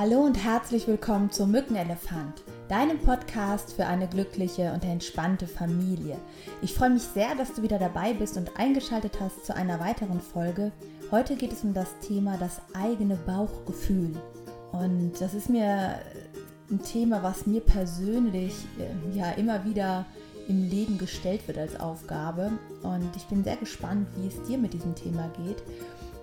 Hallo und herzlich willkommen zum Mückenelefant, deinem Podcast für eine glückliche und entspannte Familie. Ich freue mich sehr, dass du wieder dabei bist und eingeschaltet hast zu einer weiteren Folge. Heute geht es um das Thema das eigene Bauchgefühl. Und das ist mir ein Thema, was mir persönlich äh, ja immer wieder im Leben gestellt wird als Aufgabe. Und ich bin sehr gespannt, wie es dir mit diesem Thema geht.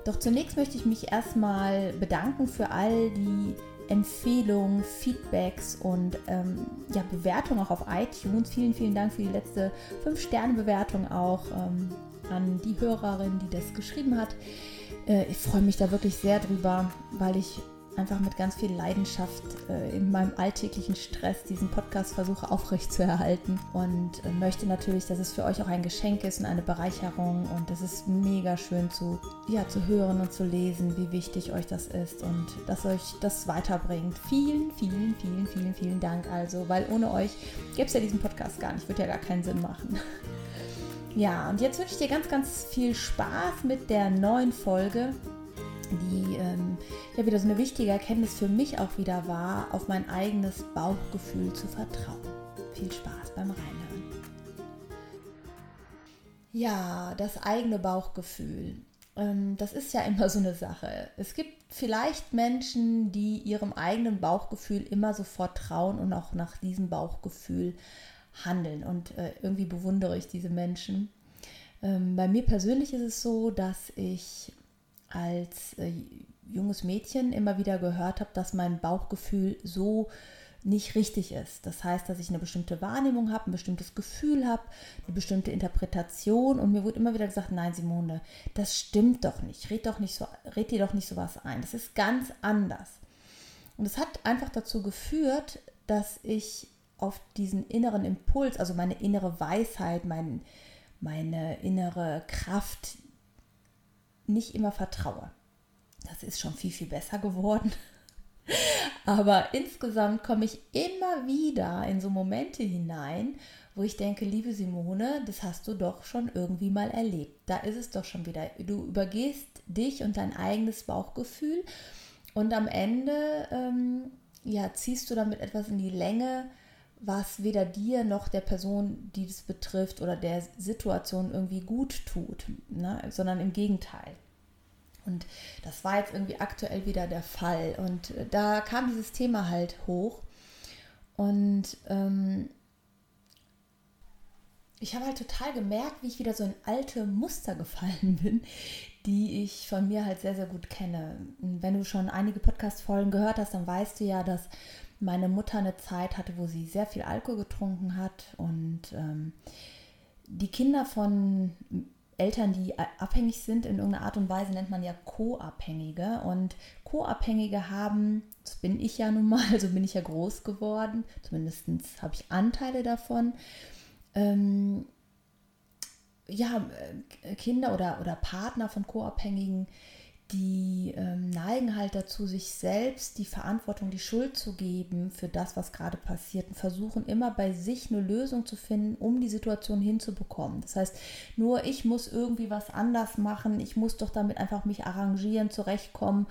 Doch zunächst möchte ich mich erstmal bedanken für all die Empfehlungen, Feedbacks und ähm, ja, Bewertungen auch auf iTunes. Vielen, vielen Dank für die letzte 5-Sterne-Bewertung auch ähm, an die Hörerin, die das geschrieben hat. Äh, ich freue mich da wirklich sehr drüber, weil ich einfach mit ganz viel Leidenschaft äh, in meinem alltäglichen Stress diesen Podcast versuche aufrechtzuerhalten und äh, möchte natürlich, dass es für euch auch ein Geschenk ist und eine Bereicherung und es ist mega schön zu, ja, zu hören und zu lesen, wie wichtig euch das ist und dass euch das weiterbringt. Vielen, vielen, vielen, vielen, vielen Dank also, weil ohne euch gäbe es ja diesen Podcast gar nicht, würde ja gar keinen Sinn machen. Ja, und jetzt wünsche ich dir ganz, ganz viel Spaß mit der neuen Folge die ähm, ja wieder so eine wichtige Erkenntnis für mich auch wieder war, auf mein eigenes Bauchgefühl zu vertrauen. Viel Spaß beim Reinhören. Ja, das eigene Bauchgefühl. Ähm, das ist ja immer so eine Sache. Es gibt vielleicht Menschen, die ihrem eigenen Bauchgefühl immer sofort trauen und auch nach diesem Bauchgefühl handeln. Und äh, irgendwie bewundere ich diese Menschen. Ähm, bei mir persönlich ist es so, dass ich als äh, junges Mädchen immer wieder gehört habe, dass mein Bauchgefühl so nicht richtig ist. Das heißt, dass ich eine bestimmte Wahrnehmung habe, ein bestimmtes Gefühl habe, eine bestimmte Interpretation und mir wurde immer wieder gesagt, nein, Simone, das stimmt doch nicht. Red doch nicht so, red dir doch nicht sowas ein. Das ist ganz anders. Und es hat einfach dazu geführt, dass ich auf diesen inneren Impuls, also meine innere Weisheit, mein, meine innere Kraft, nicht immer vertraue. Das ist schon viel, viel besser geworden. Aber insgesamt komme ich immer wieder in so Momente hinein, wo ich denke, liebe Simone, das hast du doch schon irgendwie mal erlebt. Da ist es doch schon wieder. Du übergehst dich und dein eigenes Bauchgefühl und am Ende ähm, ja, ziehst du damit etwas in die Länge, was weder dir noch der Person, die es betrifft oder der Situation irgendwie gut tut, ne? sondern im Gegenteil. Und das war jetzt irgendwie aktuell wieder der Fall. Und äh, da kam dieses Thema halt hoch. Und ähm, ich habe halt total gemerkt, wie ich wieder so in alte Muster gefallen bin, die ich von mir halt sehr, sehr gut kenne. Wenn du schon einige Podcast-Folgen gehört hast, dann weißt du ja, dass meine Mutter eine Zeit hatte, wo sie sehr viel Alkohol getrunken hat und ähm, die Kinder von Eltern, die abhängig sind in irgendeiner Art und Weise, nennt man ja Co-Abhängige. Und Co-Abhängige haben, das bin ich ja nun mal, so bin ich ja groß geworden, zumindest habe ich Anteile davon. Ähm, ja, äh, Kinder oder, oder Partner von Co-Abhängigen, die ähm, neigen halt dazu, sich selbst die Verantwortung, die Schuld zu geben für das, was gerade passiert und versuchen immer bei sich eine Lösung zu finden, um die Situation hinzubekommen. Das heißt, nur ich muss irgendwie was anders machen, ich muss doch damit einfach mich arrangieren, zurechtkommen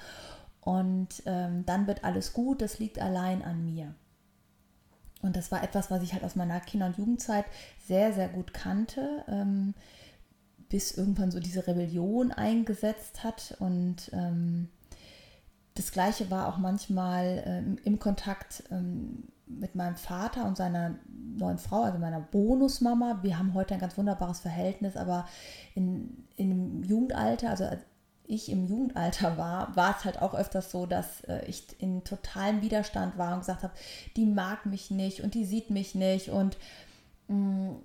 und ähm, dann wird alles gut, das liegt allein an mir. Und das war etwas, was ich halt aus meiner Kinder- und Jugendzeit sehr, sehr gut kannte. Ähm, bis irgendwann so diese Rebellion eingesetzt hat. Und ähm, das Gleiche war auch manchmal ähm, im Kontakt ähm, mit meinem Vater und seiner neuen Frau, also meiner Bonusmama. Wir haben heute ein ganz wunderbares Verhältnis, aber in, dem Jugendalter, also als ich im Jugendalter war, war es halt auch öfters so, dass äh, ich in totalem Widerstand war und gesagt habe, die mag mich nicht und die sieht mich nicht und mh, mm,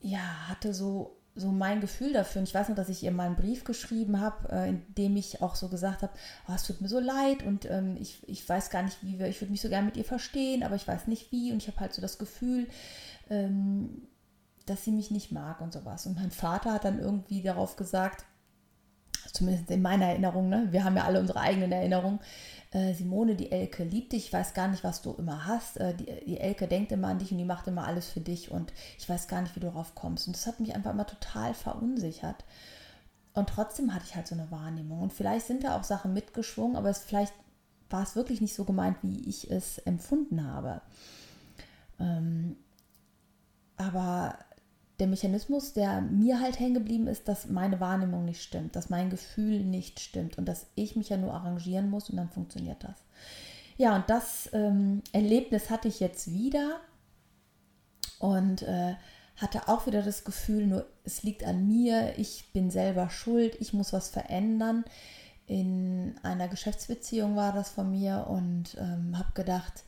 ja, hatte so so mein Gefühl dafür. Und ich weiß noch, dass ich ihr mal einen Brief geschrieben habe, äh, in dem ich auch so gesagt habe, oh, es tut mir so leid und ähm, ich, ich weiß gar nicht, wie wir, ich würde mich so gerne mit ihr verstehen, aber ich weiß nicht wie. Und ich habe halt so das Gefühl, ähm, dass sie mich nicht mag und sowas. Und mein Vater hat dann irgendwie darauf gesagt, zumindest in meiner Erinnerung, ne? wir haben ja alle unsere eigenen Erinnerungen, äh, Simone, die Elke liebt dich, ich weiß gar nicht, was du immer hast. Äh, die, die, Elke denkt immer an dich und die macht immer alles für dich und ich weiß gar nicht, wie du darauf kommst. Und das hat mich einfach immer total verunsichert. Und trotzdem hatte ich halt so eine Wahrnehmung. Und vielleicht sind da auch Sachen mitgeschwungen, aber es vielleicht war es wirklich nicht so gemeint, wie ich es empfunden habe. Ähm, aber der Mechanismus, der mir halt hängen geblieben ist, dass meine Wahrnehmung nicht stimmt, dass mein Gefühl nicht stimmt und dass ich mich ja nur arrangieren muss und dann funktioniert das. Ja, und das ähm, Erlebnis hatte ich jetzt wieder und äh, hatte auch wieder das Gefühl, nur es liegt an mir, ich bin selber schuld, ich muss was verändern. In einer Geschäftsbeziehung war das von mir und ähm, habe gedacht,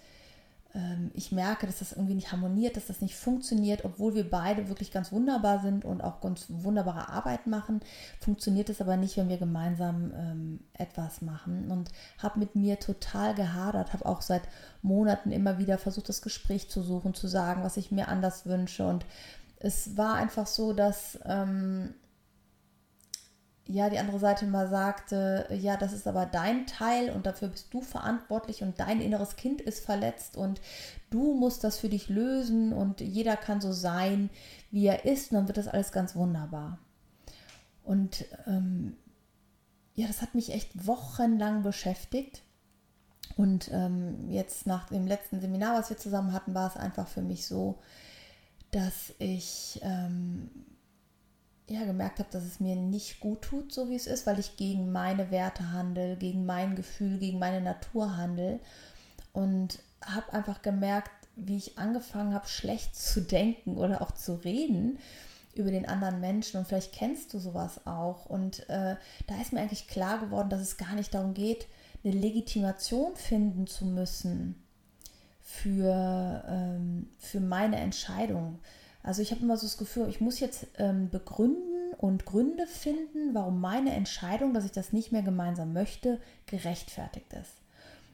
ich merke, dass das irgendwie nicht harmoniert, dass das nicht funktioniert, obwohl wir beide wirklich ganz wunderbar sind und auch ganz wunderbare Arbeit machen, funktioniert es aber nicht, wenn wir gemeinsam ähm, etwas machen. Und habe mit mir total gehadert, habe auch seit Monaten immer wieder versucht, das Gespräch zu suchen, zu sagen, was ich mir anders wünsche. Und es war einfach so, dass ähm, ja, die andere Seite mal sagte, ja, das ist aber dein Teil und dafür bist du verantwortlich und dein inneres Kind ist verletzt und du musst das für dich lösen und jeder kann so sein, wie er ist und dann wird das alles ganz wunderbar. Und ähm, ja, das hat mich echt wochenlang beschäftigt. Und ähm, jetzt nach dem letzten Seminar, was wir zusammen hatten, war es einfach für mich so, dass ich ähm, ja, gemerkt habe, dass es mir nicht gut tut, so wie es ist, weil ich gegen meine Werte handle, gegen mein Gefühl, gegen meine Natur handle. Und habe einfach gemerkt, wie ich angefangen habe, schlecht zu denken oder auch zu reden über den anderen Menschen. Und vielleicht kennst du sowas auch. Und äh, da ist mir eigentlich klar geworden, dass es gar nicht darum geht, eine Legitimation finden zu müssen für, ähm, für meine Entscheidung, also ich habe immer so das Gefühl, ich muss jetzt ähm, begründen und Gründe finden, warum meine Entscheidung, dass ich das nicht mehr gemeinsam möchte, gerechtfertigt ist.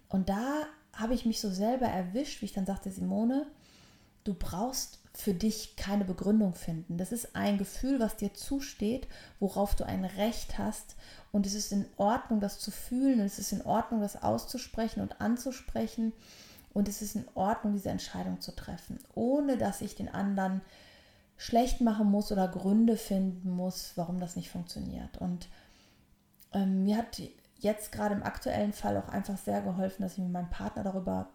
Und da habe ich mich so selber erwischt, wie ich dann sagte, Simone, du brauchst für dich keine Begründung finden. Das ist ein Gefühl, was dir zusteht, worauf du ein Recht hast. Und es ist in Ordnung, das zu fühlen. Und es ist in Ordnung, das auszusprechen und anzusprechen. Und es ist in Ordnung, diese Entscheidung zu treffen, ohne dass ich den anderen schlecht machen muss oder Gründe finden muss, warum das nicht funktioniert. Und ähm, mir hat jetzt gerade im aktuellen Fall auch einfach sehr geholfen, dass ich mit meinem Partner darüber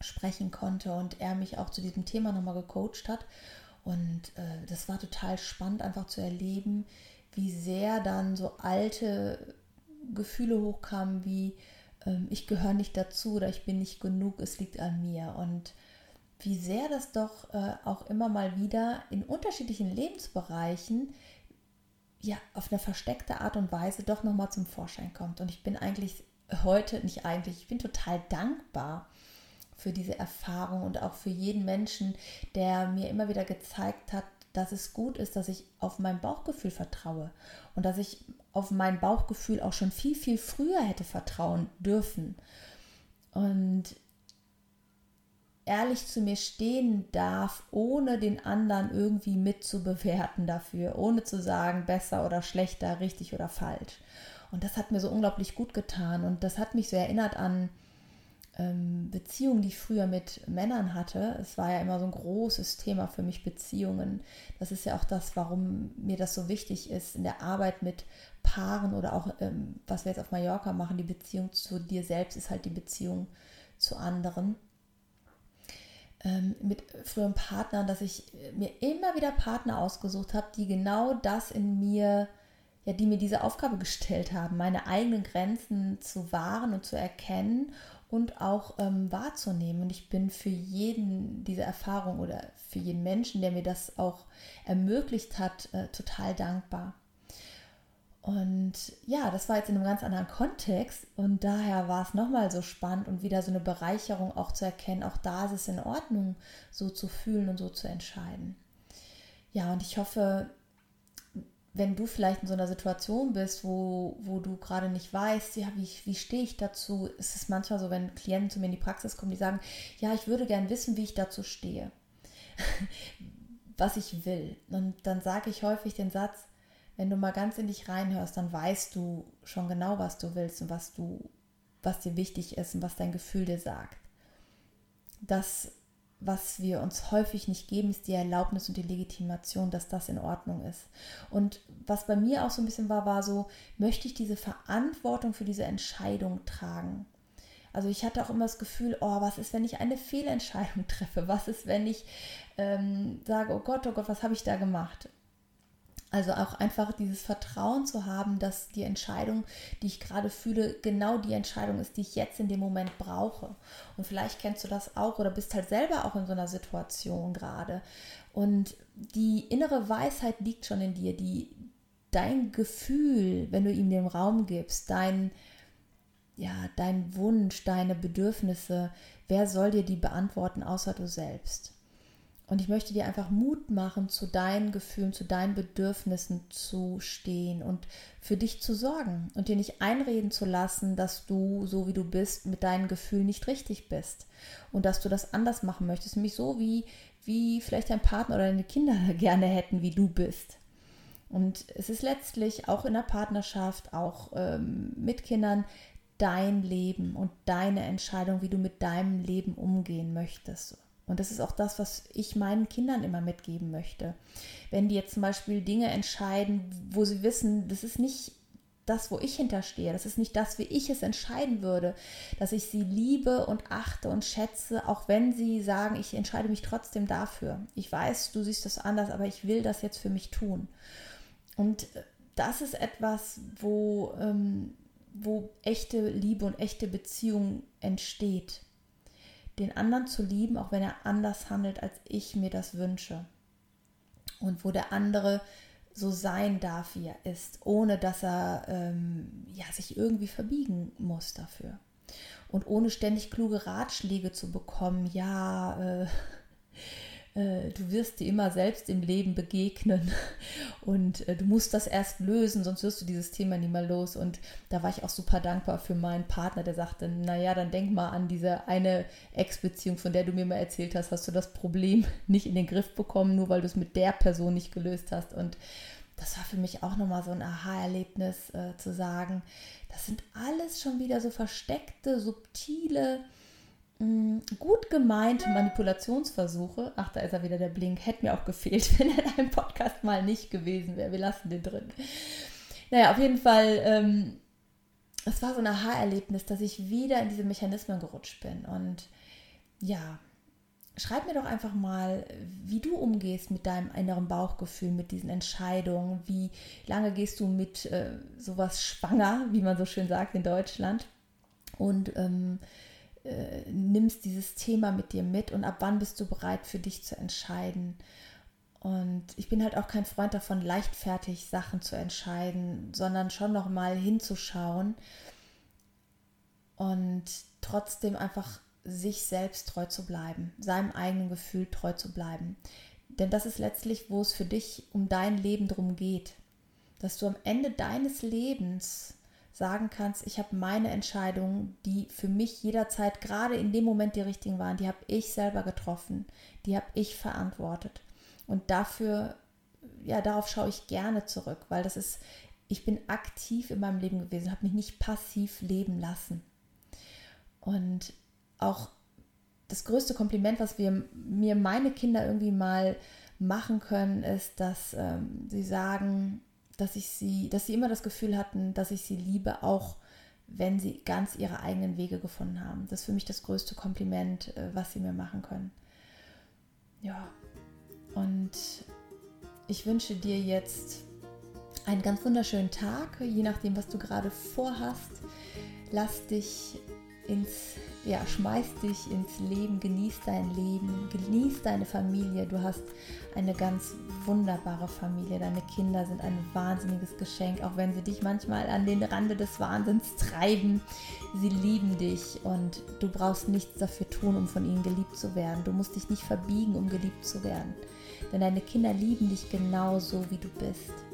sprechen konnte und er mich auch zu diesem Thema nochmal gecoacht hat. Und äh, das war total spannend, einfach zu erleben, wie sehr dann so alte Gefühle hochkamen, wie ich gehöre nicht dazu oder ich bin nicht genug, es liegt an mir. Und wie sehr das doch äh, auch immer mal wieder in unterschiedlichen Lebensbereichen ja auf eine versteckte Art und Weise doch nochmal zum Vorschein kommt. Und ich bin eigentlich heute, nicht eigentlich, ich bin total dankbar für diese Erfahrung und auch für jeden Menschen, der mir immer wieder gezeigt hat, dass es gut ist, dass ich auf mein Bauchgefühl vertraue und dass ich auf mein Bauchgefühl auch schon viel, viel früher hätte vertrauen dürfen. Und ehrlich zu mir stehen darf, ohne den anderen irgendwie mitzubewerten dafür, ohne zu sagen, besser oder schlechter, richtig oder falsch. Und das hat mir so unglaublich gut getan und das hat mich so erinnert an ähm, Beziehungen, die ich früher mit Männern hatte. Es war ja immer so ein großes Thema für mich, Beziehungen. Das ist ja auch das, warum mir das so wichtig ist in der Arbeit mit Paaren oder auch, ähm, was wir jetzt auf Mallorca machen, die Beziehung zu dir selbst ist halt die Beziehung zu anderen. Ähm, mit früheren Partnern, dass ich mir immer wieder Partner ausgesucht habe, die genau das in mir, ja, die mir diese Aufgabe gestellt haben, meine eigenen Grenzen zu wahren und zu erkennen und auch ähm, wahrzunehmen. Und ich bin für jeden diese Erfahrung oder für jeden Menschen, der mir das auch ermöglicht hat, äh, total dankbar. Und ja, das war jetzt in einem ganz anderen Kontext und daher war es nochmal so spannend und wieder so eine Bereicherung auch zu erkennen, auch da ist es in Ordnung, so zu fühlen und so zu entscheiden. Ja, und ich hoffe, wenn du vielleicht in so einer Situation bist, wo, wo du gerade nicht weißt, ja, wie, wie stehe ich dazu, ist es manchmal so, wenn Klienten zu mir in die Praxis kommen, die sagen, ja, ich würde gern wissen, wie ich dazu stehe, was ich will. Und dann sage ich häufig den Satz, wenn du mal ganz in dich reinhörst, dann weißt du schon genau, was du willst und was du, was dir wichtig ist und was dein Gefühl dir sagt. Das was wir uns häufig nicht geben, ist die Erlaubnis und die Legitimation, dass das in Ordnung ist. Und was bei mir auch so ein bisschen war, war so, möchte ich diese Verantwortung für diese Entscheidung tragen? Also ich hatte auch immer das Gefühl, oh, was ist, wenn ich eine Fehlentscheidung treffe? Was ist, wenn ich ähm, sage, oh Gott, oh Gott, was habe ich da gemacht? Also auch einfach dieses Vertrauen zu haben, dass die Entscheidung, die ich gerade fühle, genau die Entscheidung ist, die ich jetzt in dem Moment brauche. Und vielleicht kennst du das auch oder bist halt selber auch in so einer Situation gerade. Und die innere Weisheit liegt schon in dir, die dein Gefühl, wenn du ihm den Raum gibst, dein ja, dein Wunsch, deine Bedürfnisse, wer soll dir die beantworten außer du selbst? Und ich möchte dir einfach Mut machen, zu deinen Gefühlen, zu deinen Bedürfnissen zu stehen und für dich zu sorgen und dir nicht einreden zu lassen, dass du, so wie du bist, mit deinen Gefühlen nicht richtig bist und dass du das anders machen möchtest, nämlich so wie, wie vielleicht dein Partner oder deine Kinder gerne hätten, wie du bist. Und es ist letztlich auch in der Partnerschaft, auch ähm, mit Kindern, dein Leben und deine Entscheidung, wie du mit deinem Leben umgehen möchtest. Und das ist auch das, was ich meinen Kindern immer mitgeben möchte. Wenn die jetzt zum Beispiel Dinge entscheiden, wo sie wissen, das ist nicht das, wo ich hinterstehe, das ist nicht das, wie ich es entscheiden würde, dass ich sie liebe und achte und schätze, auch wenn sie sagen, ich entscheide mich trotzdem dafür. Ich weiß, du siehst das anders, aber ich will das jetzt für mich tun. Und das ist etwas, wo, ähm, wo echte Liebe und echte Beziehung entsteht den anderen zu lieben, auch wenn er anders handelt, als ich mir das wünsche. Und wo der andere so sein darf, wie er ist, ohne dass er ähm, ja, sich irgendwie verbiegen muss dafür. Und ohne ständig kluge Ratschläge zu bekommen, ja, äh, du wirst dir immer selbst im Leben begegnen und äh, du musst das erst lösen, sonst wirst du dieses Thema nie mal los. Und da war ich auch super dankbar für meinen Partner, der sagte, naja, dann denk mal an diese eine Ex-Beziehung, von der du mir mal erzählt hast, hast du das Problem nicht in den Griff bekommen, nur weil du es mit der Person nicht gelöst hast. Und das war für mich auch nochmal so ein Aha-Erlebnis äh, zu sagen, das sind alles schon wieder so versteckte, subtile, gut gemeinte Manipulationsversuche, ach, da ist er wieder der Blink, hätte mir auch gefehlt, wenn er in einem Podcast mal nicht gewesen wäre. Wir lassen den drin. Naja, auf jeden Fall, ähm, es war so ein Aha-Erlebnis, dass ich wieder in diese Mechanismen gerutscht bin. Und ja, schreib mir doch einfach mal, wie du umgehst mit deinem inneren Bauchgefühl, mit diesen Entscheidungen. Wie lange gehst du mit äh, sowas schwanger, wie man so schön sagt in Deutschland? Und ähm, äh, nimmst dieses Thema mit dir mit und ab wann bist du bereit für dich zu entscheiden. Und ich bin halt auch kein Freund davon, leichtfertig Sachen zu entscheiden, sondern schon noch mal hinzuschauen und trotzdem einfach sich selbst treu zu bleiben, seinem eigenen Gefühl treu zu bleiben. Denn das ist letztlich, wo es für dich um dein Leben drum geht. Dass du am Ende deines Lebens sagen kannst, ich habe meine Entscheidungen, die für mich jederzeit gerade in dem Moment die richtigen waren, die habe ich selber getroffen, die habe ich verantwortet. Und dafür, ja, darauf schaue ich gerne zurück, weil das ist, ich bin aktiv in meinem Leben gewesen, habe mich nicht passiv leben lassen. Und auch das größte Kompliment, was wir mir meine Kinder irgendwie mal machen können, ist, dass ähm, sie sagen, dass ich sie, dass sie immer das Gefühl hatten, dass ich sie liebe, auch wenn sie ganz ihre eigenen Wege gefunden haben. Das ist für mich das größte Kompliment, äh, was sie mir machen können. Ja, und ich wünsche dir jetzt einen ganz wunderschönen Tag, je nachdem, was du gerade vorhast. Lass dich ins, ja, schmeiß dich ins Leben, genieß dein Leben, genieß deine Familie. Du hast eine ganz wunderbare Familie. Deine Kinder sind ein wahnsinniges Geschenk, auch wenn sie dich manchmal an den Rande des Wahnsinns treiben. Sie lieben dich und du brauchst nichts dafür tun, um von ihnen geliebt zu werden. Du musst dich nicht verbiegen, um geliebt zu werden. Denn deine Kinder lieben dich genauso, wie du bist.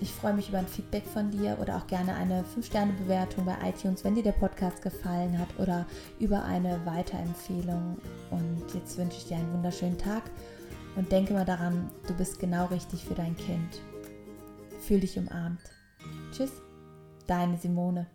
Ich freue mich über ein Feedback von dir oder auch gerne eine 5-Sterne-Bewertung bei iTunes, wenn dir der Podcast gefallen hat oder über eine Weiterempfehlung. Und jetzt wünsche ich dir einen wunderschönen Tag und denke mal daran, du bist genau richtig für dein Kind. Fühl dich umarmt. Tschüss, deine Simone.